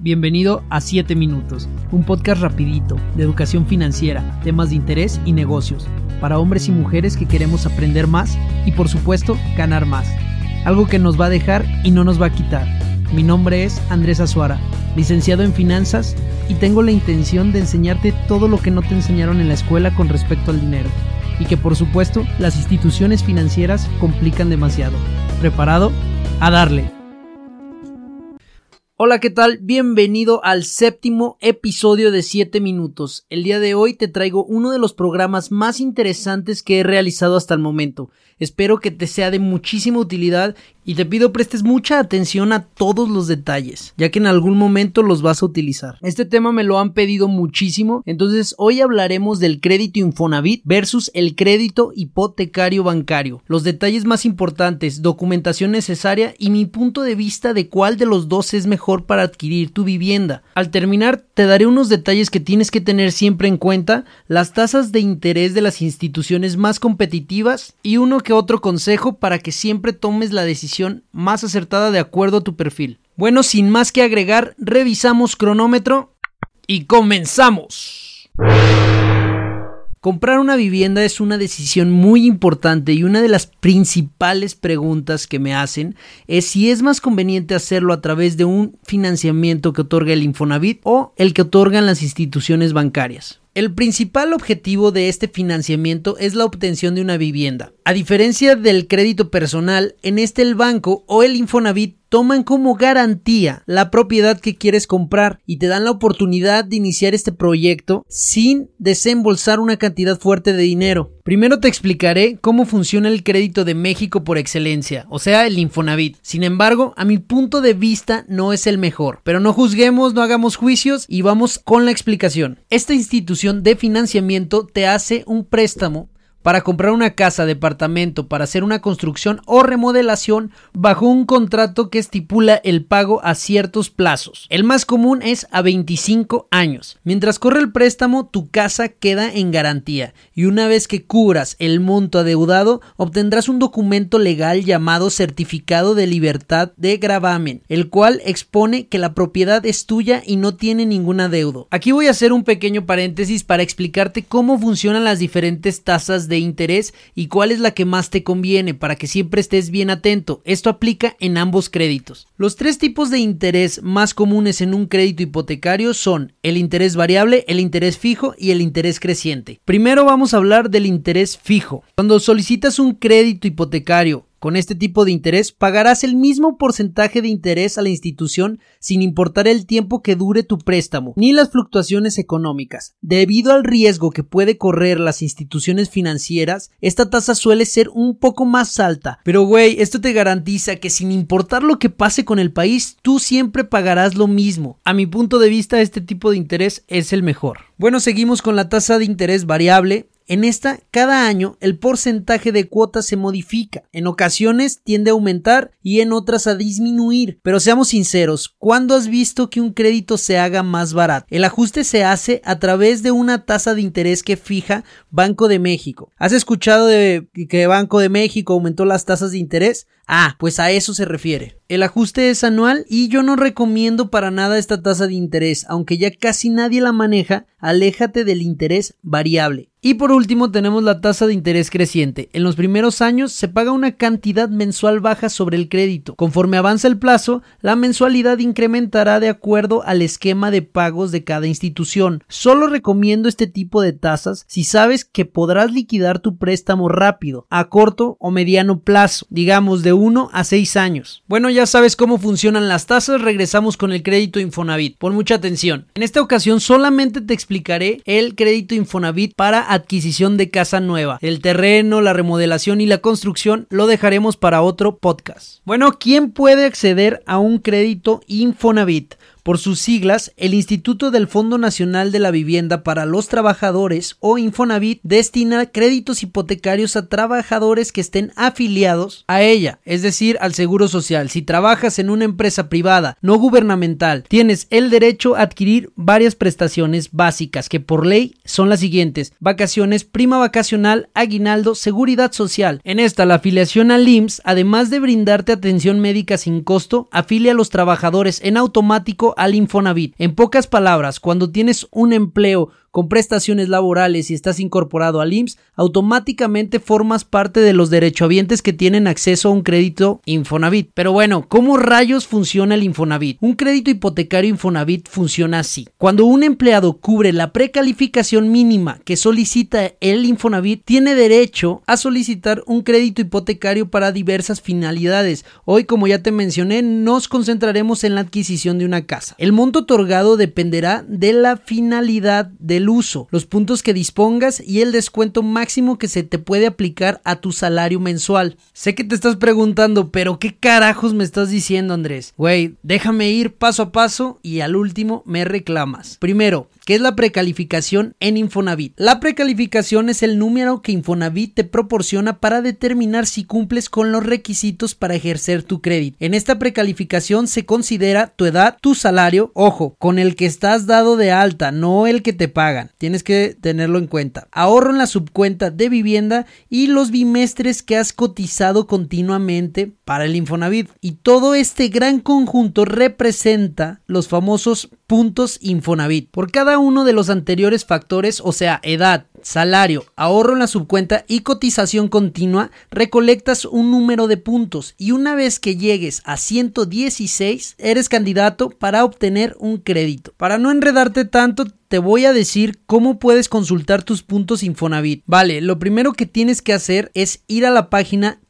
Bienvenido a 7 Minutos, un podcast rapidito de educación financiera, temas de interés y negocios, para hombres y mujeres que queremos aprender más y por supuesto ganar más. Algo que nos va a dejar y no nos va a quitar. Mi nombre es Andrés Azuara, licenciado en finanzas y tengo la intención de enseñarte todo lo que no te enseñaron en la escuela con respecto al dinero y que por supuesto las instituciones financieras complican demasiado. ¿Preparado? A darle. Hola, ¿qué tal? Bienvenido al séptimo episodio de 7 minutos. El día de hoy te traigo uno de los programas más interesantes que he realizado hasta el momento. Espero que te sea de muchísima utilidad y te pido prestes mucha atención a todos los detalles, ya que en algún momento los vas a utilizar. Este tema me lo han pedido muchísimo, entonces hoy hablaremos del crédito Infonavit versus el crédito hipotecario bancario, los detalles más importantes, documentación necesaria y mi punto de vista de cuál de los dos es mejor para adquirir tu vivienda. Al terminar, te daré unos detalles que tienes que tener siempre en cuenta, las tasas de interés de las instituciones más competitivas y uno que otro consejo para que siempre tomes la decisión más acertada de acuerdo a tu perfil. Bueno, sin más que agregar, revisamos cronómetro y comenzamos. Comprar una vivienda es una decisión muy importante y una de las principales preguntas que me hacen es si es más conveniente hacerlo a través de un financiamiento que otorga el Infonavit o el que otorgan las instituciones bancarias. El principal objetivo de este financiamiento es la obtención de una vivienda. A diferencia del crédito personal, en este el banco o el Infonavit toman como garantía la propiedad que quieres comprar y te dan la oportunidad de iniciar este proyecto sin desembolsar una cantidad fuerte de dinero. Primero te explicaré cómo funciona el crédito de México por excelencia, o sea, el Infonavit. Sin embargo, a mi punto de vista no es el mejor. Pero no juzguemos, no hagamos juicios y vamos con la explicación. Esta institución de financiamiento te hace un préstamo para comprar una casa, departamento, para hacer una construcción o remodelación bajo un contrato que estipula el pago a ciertos plazos. El más común es a 25 años. Mientras corre el préstamo, tu casa queda en garantía y una vez que cubras el monto adeudado, obtendrás un documento legal llamado certificado de libertad de gravamen, el cual expone que la propiedad es tuya y no tiene ningún adeudo. Aquí voy a hacer un pequeño paréntesis para explicarte cómo funcionan las diferentes tasas de interés y cuál es la que más te conviene para que siempre estés bien atento. Esto aplica en ambos créditos. Los tres tipos de interés más comunes en un crédito hipotecario son el interés variable, el interés fijo y el interés creciente. Primero vamos a hablar del interés fijo. Cuando solicitas un crédito hipotecario con este tipo de interés pagarás el mismo porcentaje de interés a la institución sin importar el tiempo que dure tu préstamo, ni las fluctuaciones económicas. Debido al riesgo que puede correr las instituciones financieras, esta tasa suele ser un poco más alta. Pero güey, esto te garantiza que sin importar lo que pase con el país, tú siempre pagarás lo mismo. A mi punto de vista, este tipo de interés es el mejor. Bueno, seguimos con la tasa de interés variable. En esta, cada año el porcentaje de cuotas se modifica. En ocasiones tiende a aumentar y en otras a disminuir. Pero seamos sinceros, ¿cuándo has visto que un crédito se haga más barato? El ajuste se hace a través de una tasa de interés que fija Banco de México. ¿Has escuchado de que Banco de México aumentó las tasas de interés? Ah, pues a eso se refiere. El ajuste es anual y yo no recomiendo para nada esta tasa de interés, aunque ya casi nadie la maneja, aléjate del interés variable. Y por último tenemos la tasa de interés creciente. En los primeros años se paga una cantidad mensual baja sobre el crédito. Conforme avanza el plazo, la mensualidad incrementará de acuerdo al esquema de pagos de cada institución. Solo recomiendo este tipo de tasas si sabes que podrás liquidar tu préstamo rápido, a corto o mediano plazo, digamos de 1 a 6 años. Bueno, ya sabes cómo funcionan las tasas, regresamos con el crédito Infonavit. Pon mucha atención. En esta ocasión solamente te explicaré el crédito Infonavit para adquisición de casa nueva. El terreno, la remodelación y la construcción lo dejaremos para otro podcast. Bueno, ¿quién puede acceder a un crédito Infonavit? Por sus siglas, el Instituto del Fondo Nacional de la Vivienda para los Trabajadores o Infonavit destina créditos hipotecarios a trabajadores que estén afiliados a ella, es decir, al Seguro Social. Si trabajas en una empresa privada no gubernamental, tienes el derecho a adquirir varias prestaciones básicas que por ley son las siguientes: vacaciones, prima vacacional, aguinaldo, seguridad social. En esta, la afiliación al IMSS, además de brindarte atención médica sin costo, afilia a los trabajadores en automático al Infonavit. En pocas palabras, cuando tienes un empleo con prestaciones laborales y estás incorporado al IMSS, automáticamente formas parte de los derechohabientes que tienen acceso a un crédito Infonavit. Pero bueno, ¿cómo rayos funciona el Infonavit? Un crédito hipotecario Infonavit funciona así. Cuando un empleado cubre la precalificación mínima que solicita el Infonavit, tiene derecho a solicitar un crédito hipotecario para diversas finalidades. Hoy, como ya te mencioné, nos concentraremos en la adquisición de una casa. El monto otorgado dependerá de la finalidad del uso, los puntos que dispongas y el descuento máximo que se te puede aplicar a tu salario mensual. Sé que te estás preguntando, pero ¿qué carajos me estás diciendo, Andrés? Güey, déjame ir paso a paso y al último me reclamas. Primero, ¿Qué es la precalificación en Infonavit? La precalificación es el número que Infonavit te proporciona para determinar si cumples con los requisitos para ejercer tu crédito. En esta precalificación se considera tu edad, tu salario, ojo, con el que estás dado de alta, no el que te pagan. Tienes que tenerlo en cuenta. Ahorro en la subcuenta de vivienda y los bimestres que has cotizado continuamente para el Infonavit. Y todo este gran conjunto representa los famosos puntos Infonavit. Por cada uno de los anteriores factores, o sea, edad, salario, ahorro en la subcuenta y cotización continua, recolectas un número de puntos y una vez que llegues a 116, eres candidato para obtener un crédito. Para no enredarte tanto, te voy a decir cómo puedes consultar tus puntos Infonavit. Vale, lo primero que tienes que hacer es ir a la página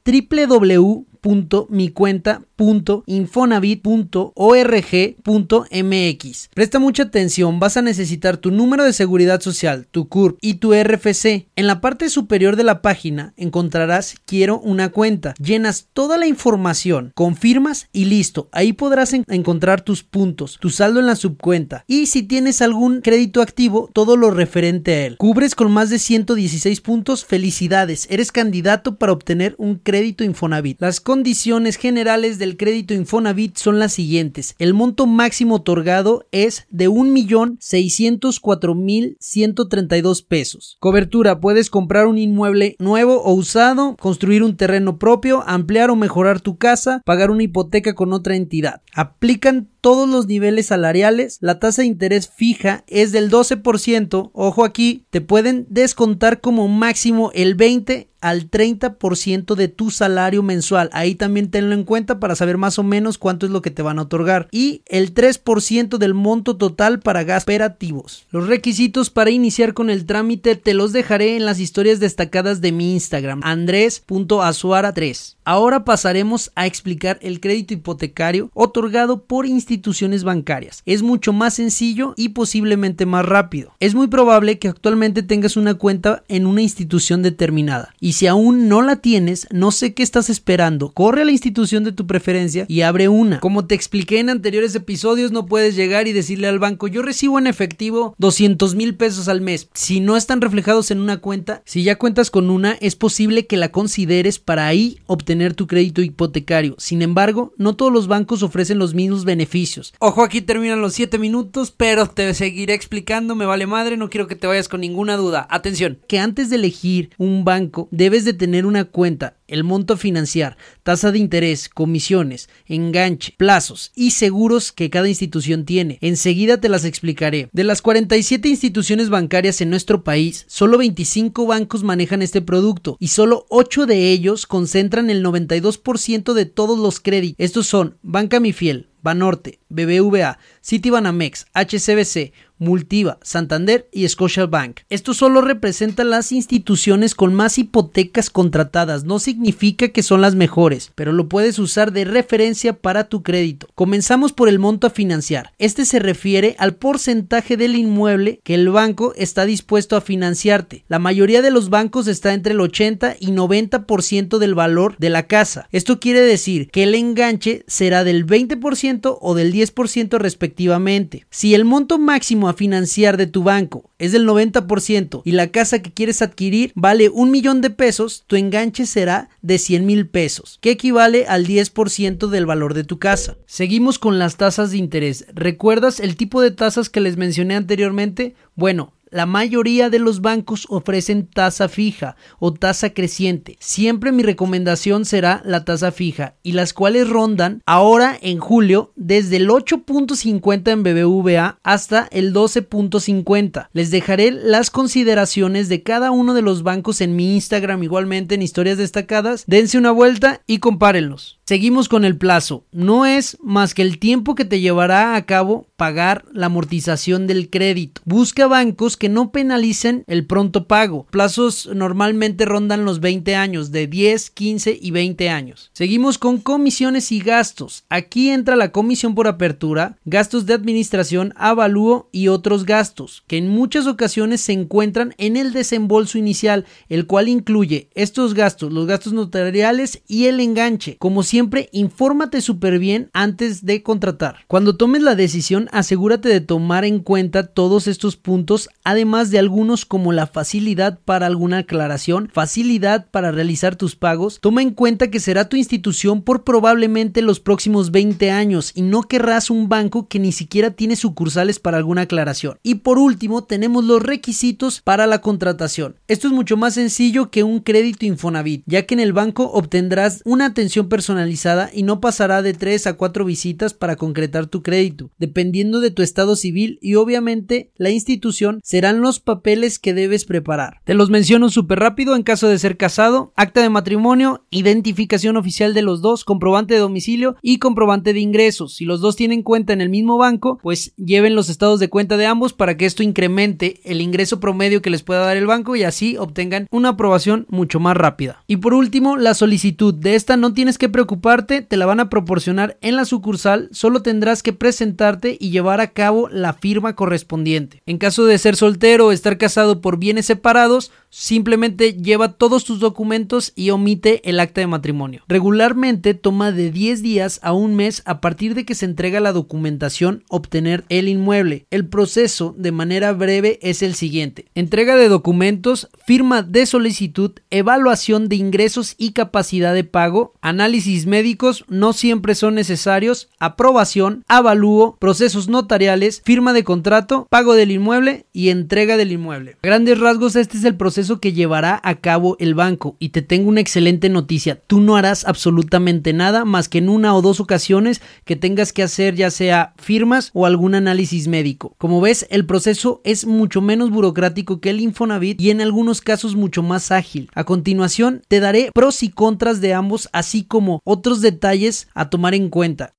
www.micuenta.infonavit.org.mx. Presta mucha atención, vas a necesitar tu número de seguridad social, tu CURP y tu RFC. En la parte superior de la página encontrarás quiero una cuenta. Llenas toda la información, confirmas y listo. Ahí podrás encontrar tus puntos, tu saldo en la subcuenta y si tienes algún crédito activo, todo lo referente a él. Cubres con más de 116 puntos, felicidades, eres candidato para obtener un crédito Infonavit. Las condiciones generales del crédito Infonavit son las siguientes. El monto máximo otorgado es de 1.604.132 pesos. Cobertura, puedes comprar un inmueble nuevo o usado, construir un terreno propio, ampliar o mejorar tu casa, pagar una hipoteca con otra entidad. Aplican todos los niveles salariales, la tasa de interés fija es del 12%, ojo aquí, te pueden descontar como máximo el 20 al 30% de tu salario mensual. Ahí también tenlo en cuenta para saber más o menos cuánto es lo que te van a otorgar. Y el 3% del monto total para gastos operativos. Los requisitos para iniciar con el trámite te los dejaré en las historias destacadas de mi Instagram, andres.azuara3. Ahora pasaremos a explicar el crédito hipotecario otorgado por instituciones bancarias. Es mucho más sencillo y posiblemente más rápido. Es muy probable que actualmente tengas una cuenta en una institución determinada y si aún no la tienes, no sé qué estás esperando. Corre a la institución de tu preferencia y abre una. Como te expliqué en anteriores episodios, no puedes llegar y decirle al banco, yo recibo en efectivo 200 mil pesos al mes. Si no están reflejados en una cuenta, si ya cuentas con una, es posible que la consideres para ahí obtener tu crédito hipotecario. Sin embargo, no todos los bancos ofrecen los mismos beneficios. Ojo, aquí terminan los 7 minutos, pero te seguiré explicando, me vale madre, no quiero que te vayas con ninguna duda. Atención, que antes de elegir un banco, debes de tener una cuenta, el monto a financiar, tasa de interés, comisiones, enganche, plazos y seguros que cada institución tiene. Enseguida te las explicaré. De las 47 instituciones bancarias en nuestro país, solo 25 bancos manejan este producto y solo 8 de ellos concentran el 92% de todos los créditos. Estos son Banca Mi Fiel, Banorte, BBVA, Citibanamex, HCBC, Multiva, Santander y Scotiabank. Esto solo representa las instituciones con más hipotecas contratadas, no significa que son las mejores, pero lo puedes usar de referencia para tu crédito. Comenzamos por el monto a financiar. Este se refiere al porcentaje del inmueble que el banco está dispuesto a financiarte. La mayoría de los bancos está entre el 80 y 90% del valor de la casa. Esto quiere decir que el enganche será del 20% o del 10% respectivamente. Si el monto máximo a financiar de tu banco es del 90% y la casa que quieres adquirir vale un millón de pesos, tu enganche será de 100 mil pesos, que equivale al 10% del valor de tu casa. Seguimos con las tasas de interés. ¿Recuerdas el tipo de tasas que les mencioné anteriormente? Bueno, La mayoría de los bancos ofrecen tasa fija o tasa creciente. Siempre mi recomendación será la tasa fija y las cuales rondan ahora en julio desde el 8.50 en BBVA hasta el 12.50. Les dejaré las consideraciones de cada uno de los bancos en mi Instagram igualmente en historias destacadas. Dense una vuelta y compárenlos. Seguimos con el plazo. No es más que el tiempo que te llevará a cabo pagar la amortización del crédito. Busca bancos que no penalicen el pronto pago. Plazos normalmente rondan los 20 años, de 10, 15 y 20 años. Seguimos con comisiones y gastos. Aquí entra la comisión por apertura, gastos de administración, avalúo y otros gastos, que en muchas ocasiones se encuentran en el desembolso inicial, el cual incluye estos gastos, los gastos notariales y el enganche. Como si siempre infórmate súper bien antes de contratar. Cuando tomes la decisión, asegúrate de tomar en cuenta todos estos puntos, además de algunos como la facilidad para alguna aclaración, facilidad para realizar tus pagos. Toma en cuenta que será tu institución por probablemente los próximos 20 años y no querrás un banco que ni siquiera tiene sucursales para alguna aclaración. Y por último, tenemos los requisitos para la contratación. Esto es mucho más sencillo que un crédito Infonavit, ya que en el banco obtendrás una atención personal y no pasará de 3 a 4 visitas para concretar tu crédito, dependiendo de tu estado civil y obviamente la institución serán los papeles que debes preparar. Te los menciono súper rápido en caso de ser casado, acta de matrimonio, identificación oficial de los dos, comprobante de domicilio y comprobante de ingresos. Si los dos tienen cuenta en el mismo banco, pues lleven los estados de cuenta de ambos para que esto incremente el ingreso promedio que les pueda dar el banco y así obtengan una aprobación mucho más rápida. Y por último, la solicitud. De esta no tienes que preocuparte parte te la van a proporcionar en la sucursal, solo tendrás que presentarte y llevar a cabo la firma correspondiente. En caso de ser soltero o estar casado por bienes separados, simplemente lleva todos tus documentos y omite el acta de matrimonio. Regularmente toma de 10 días a un mes a partir de que se entrega la documentación obtener el inmueble. El proceso de manera breve es el siguiente. Entrega de documentos, firma de solicitud, evaluación de ingresos y capacidad de pago, análisis médicos no siempre son necesarios, aprobación, avalúo, procesos notariales, firma de contrato, pago del inmueble y entrega del inmueble. A grandes rasgos este es el proceso que llevará a cabo el banco y te tengo una excelente noticia, tú no harás absolutamente nada más que en una o dos ocasiones que tengas que hacer ya sea firmas o algún análisis médico. Como ves, el proceso es mucho menos burocrático que el Infonavit y en algunos casos mucho más ágil. A continuación, te daré pros y contras de ambos así como otros detalles a tomar en cuenta.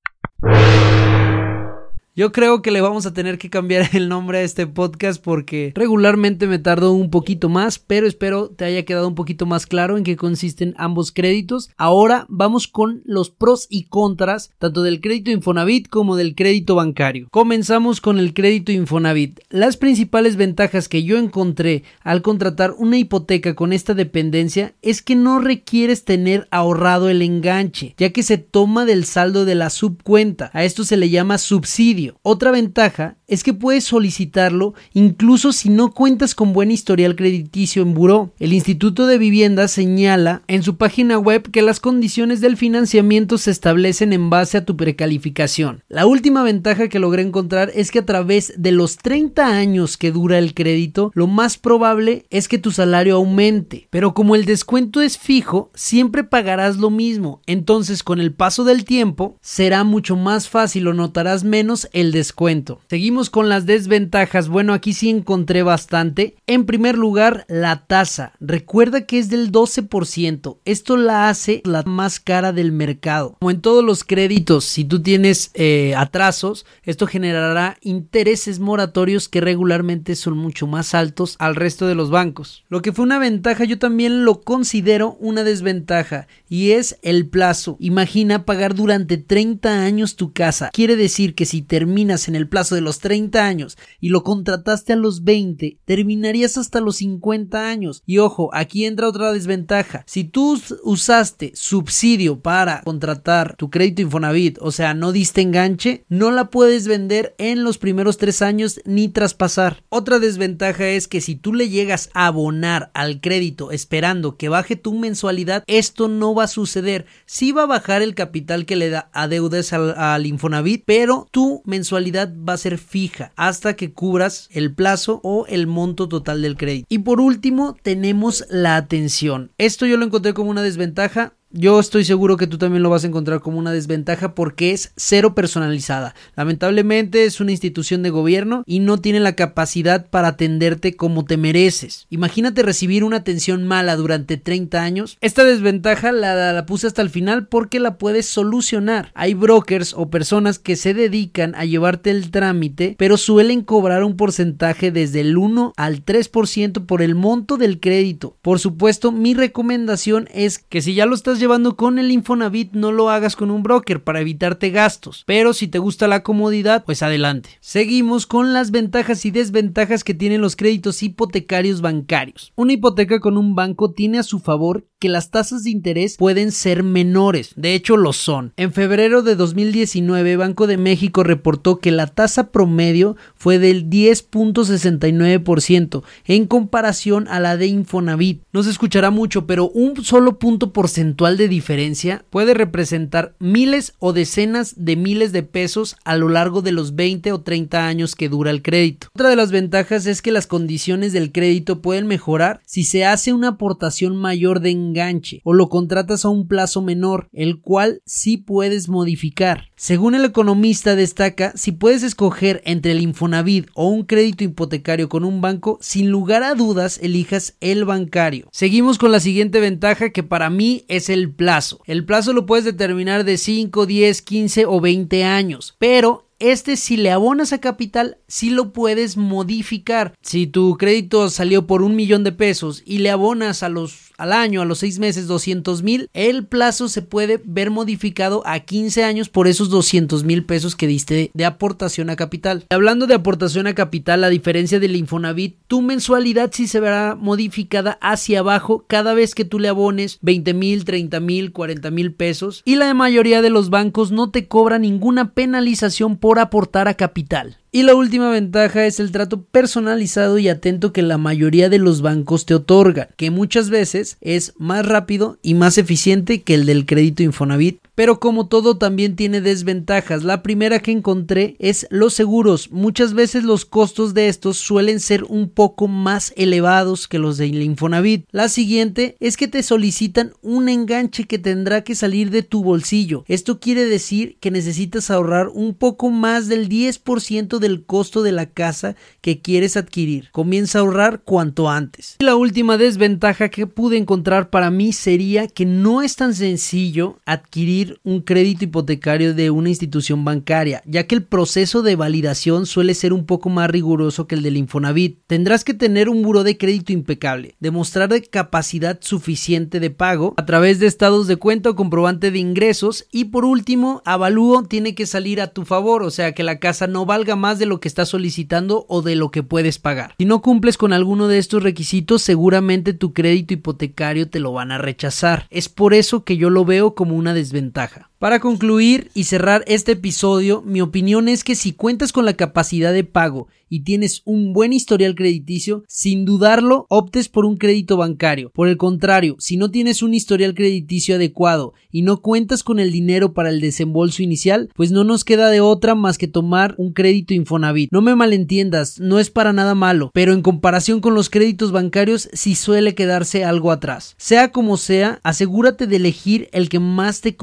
Yo creo que le vamos a tener que cambiar el nombre a este podcast porque regularmente me tardo un poquito más, pero espero te haya quedado un poquito más claro en qué consisten ambos créditos. Ahora vamos con los pros y contras tanto del crédito Infonavit como del crédito bancario. Comenzamos con el crédito Infonavit. Las principales ventajas que yo encontré al contratar una hipoteca con esta dependencia es que no requieres tener ahorrado el enganche, ya que se toma del saldo de la subcuenta. A esto se le llama subsidio. Otra ventaja es que puedes solicitarlo incluso si no cuentas con buen historial crediticio en buró. El Instituto de Vivienda señala en su página web que las condiciones del financiamiento se establecen en base a tu precalificación. La última ventaja que logré encontrar es que a través de los 30 años que dura el crédito, lo más probable es que tu salario aumente. Pero como el descuento es fijo, siempre pagarás lo mismo. Entonces, con el paso del tiempo, será mucho más fácil o notarás menos el descuento. Seguimos con las desventajas. Bueno, aquí sí encontré bastante. En primer lugar, la tasa. Recuerda que es del 12%. Esto la hace la más cara del mercado. Como en todos los créditos, si tú tienes eh, atrasos, esto generará intereses moratorios que regularmente son mucho más altos al resto de los bancos. Lo que fue una ventaja, yo también lo considero una desventaja y es el plazo. Imagina pagar durante 30 años tu casa. Quiere decir que si terminas terminas en el plazo de los 30 años y lo contrataste a los 20, terminarías hasta los 50 años. Y ojo, aquí entra otra desventaja. Si tú usaste subsidio para contratar tu crédito Infonavit, o sea, no diste enganche, no la puedes vender en los primeros 3 años ni traspasar. Otra desventaja es que si tú le llegas a abonar al crédito esperando que baje tu mensualidad, esto no va a suceder. Sí va a bajar el capital que le da adeudes al, al Infonavit, pero tú mensualidad va a ser fija hasta que cubras el plazo o el monto total del crédito. Y por último, tenemos la atención. Esto yo lo encontré como una desventaja yo estoy seguro que tú también lo vas a encontrar como una desventaja porque es cero personalizada. Lamentablemente es una institución de gobierno y no tiene la capacidad para atenderte como te mereces. Imagínate recibir una atención mala durante 30 años. Esta desventaja la, la puse hasta el final porque la puedes solucionar. Hay brokers o personas que se dedican a llevarte el trámite, pero suelen cobrar un porcentaje desde el 1 al 3% por el monto del crédito. Por supuesto, mi recomendación es que si ya lo estás llevando con el Infonavit, no lo hagas con un broker para evitarte gastos. Pero si te gusta la comodidad, pues adelante. Seguimos con las ventajas y desventajas que tienen los créditos hipotecarios bancarios. Una hipoteca con un banco tiene a su favor que las tasas de interés pueden ser menores, de hecho lo son. En febrero de 2019, Banco de México reportó que la tasa promedio fue del 10.69% en comparación a la de Infonavit. No se escuchará mucho, pero un solo punto porcentual de diferencia puede representar miles o decenas de miles de pesos a lo largo de los 20 o 30 años que dura el crédito. Otra de las ventajas es que las condiciones del crédito pueden mejorar si se hace una aportación mayor de enganche o lo contratas a un plazo menor, el cual sí puedes modificar. Según el economista destaca, si puedes escoger entre el Infonavit o un crédito hipotecario con un banco, sin lugar a dudas elijas el bancario. Seguimos con la siguiente ventaja que para mí es el plazo. El plazo lo puedes determinar de 5, 10, 15 o 20 años, pero este si le abonas a capital, sí lo puedes modificar. Si tu crédito salió por un millón de pesos y le abonas a los al año, a los seis meses, 200 mil, el plazo se puede ver modificado a 15 años por esos 200 mil pesos que diste de aportación a capital. Hablando de aportación a capital, a diferencia del Infonavit, tu mensualidad sí se verá modificada hacia abajo cada vez que tú le abones 20 mil, 30 mil, 40 mil pesos y la mayoría de los bancos no te cobra ninguna penalización por aportar a capital. Y la última ventaja es el trato personalizado y atento que la mayoría de los bancos te otorgan, que muchas veces es más rápido y más eficiente que el del crédito Infonavit pero como todo también tiene desventajas. La primera que encontré es los seguros. Muchas veces los costos de estos suelen ser un poco más elevados que los del Infonavit. La siguiente es que te solicitan un enganche que tendrá que salir de tu bolsillo. Esto quiere decir que necesitas ahorrar un poco más del 10% del costo de la casa que quieres adquirir. Comienza a ahorrar cuanto antes. Y la última desventaja que pude encontrar para mí sería que no es tan sencillo adquirir un crédito hipotecario de una institución bancaria, ya que el proceso de validación suele ser un poco más riguroso que el del Infonavit. Tendrás que tener un buro de crédito impecable, demostrar capacidad suficiente de pago a través de estados de cuenta o comprobante de ingresos y por último, avalúo tiene que salir a tu favor, o sea que la casa no valga más de lo que estás solicitando o de lo que puedes pagar. Si no cumples con alguno de estos requisitos, seguramente tu crédito hipotecario te lo van a rechazar. Es por eso que yo lo veo como una desventaja para concluir y cerrar este episodio, mi opinión es que si cuentas con la capacidad de pago y tienes un buen historial crediticio, sin dudarlo, optes por un crédito bancario. Por el contrario, si no tienes un historial crediticio adecuado y no cuentas con el dinero para el desembolso inicial, pues no nos queda de otra más que tomar un crédito Infonavit. No me malentiendas, no es para nada malo, pero en comparación con los créditos bancarios sí suele quedarse algo atrás. Sea como sea, asegúrate de elegir el que más te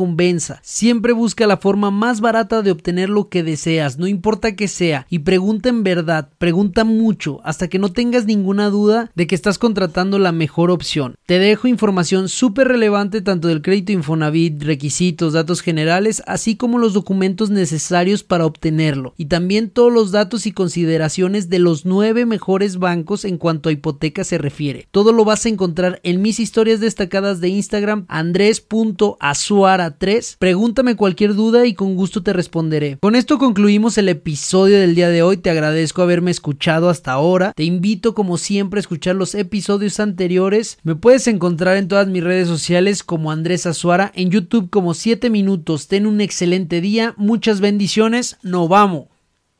Siempre busca la forma más barata de obtener lo que deseas, no importa que sea, y pregunta en verdad pregunta mucho hasta que no tengas ninguna duda de que estás contratando la mejor opción. Te dejo información súper relevante tanto del crédito Infonavit, requisitos, datos generales, así como los documentos necesarios para obtenerlo y también todos los datos y consideraciones de los nueve mejores bancos en cuanto a hipoteca se refiere. Todo lo vas a encontrar en mis historias destacadas de Instagram andres.azuara3. Pregúntame cualquier duda y con gusto te responderé. Con esto concluimos el episodio del día de hoy. Te agradezco haberme escuchado hasta ahora. Te invito como siempre a escuchar los episodios anteriores. Me puedes encontrar en todas mis redes sociales como Andrés Azuara, en YouTube como 7 minutos. Ten un excelente día, muchas bendiciones, no vamos.